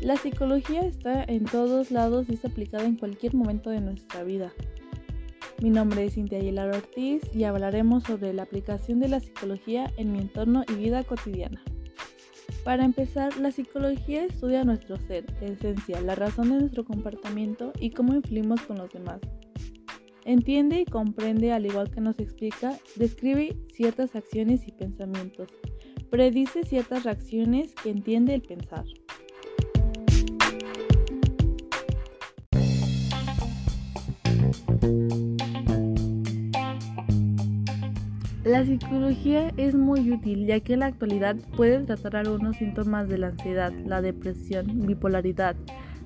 La psicología está en todos lados y es aplicada en cualquier momento de nuestra vida. Mi nombre es Cintia Aguilar Ortiz y hablaremos sobre la aplicación de la psicología en mi entorno y vida cotidiana. Para empezar, la psicología estudia nuestro ser, esencia, la razón de nuestro comportamiento y cómo influimos con los demás. Entiende y comprende, al igual que nos explica, describe ciertas acciones y pensamientos. Predice ciertas reacciones que entiende el pensar. La psicología es muy útil ya que en la actualidad puede tratar algunos síntomas de la ansiedad, la depresión, bipolaridad,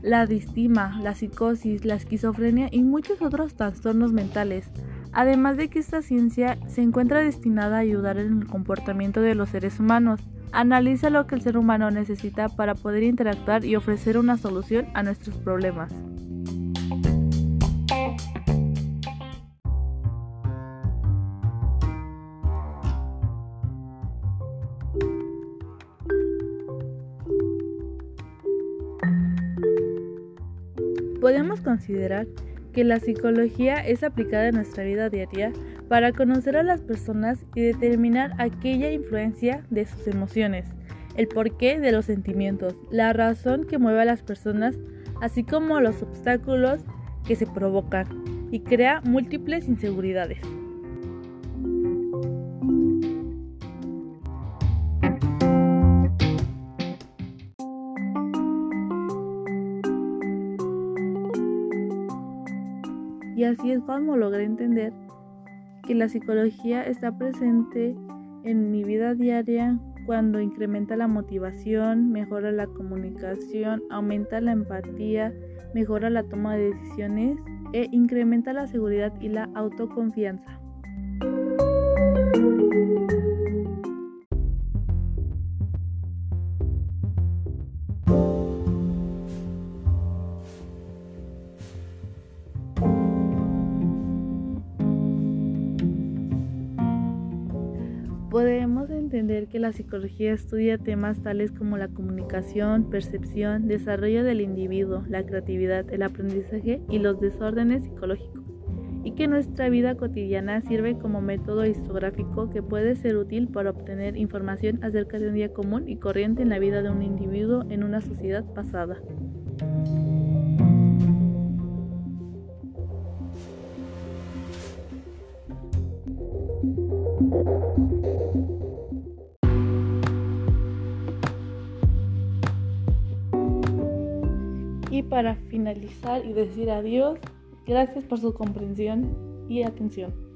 la distima, la psicosis, la esquizofrenia y muchos otros trastornos mentales. Además de que esta ciencia se encuentra destinada a ayudar en el comportamiento de los seres humanos. Analiza lo que el ser humano necesita para poder interactuar y ofrecer una solución a nuestros problemas. Podemos considerar que la psicología es aplicada en nuestra vida diaria para conocer a las personas y determinar aquella influencia de sus emociones, el porqué de los sentimientos, la razón que mueve a las personas, así como los obstáculos que se provocan y crea múltiples inseguridades. Y así es como logré entender que la psicología está presente en mi vida diaria cuando incrementa la motivación, mejora la comunicación, aumenta la empatía, mejora la toma de decisiones e incrementa la seguridad y la autoconfianza. Podemos entender que la psicología estudia temas tales como la comunicación, percepción, desarrollo del individuo, la creatividad, el aprendizaje y los desórdenes psicológicos, y que nuestra vida cotidiana sirve como método histográfico que puede ser útil para obtener información acerca de un día común y corriente en la vida de un individuo en una sociedad pasada. Y para finalizar y decir adiós, gracias por su comprensión y atención.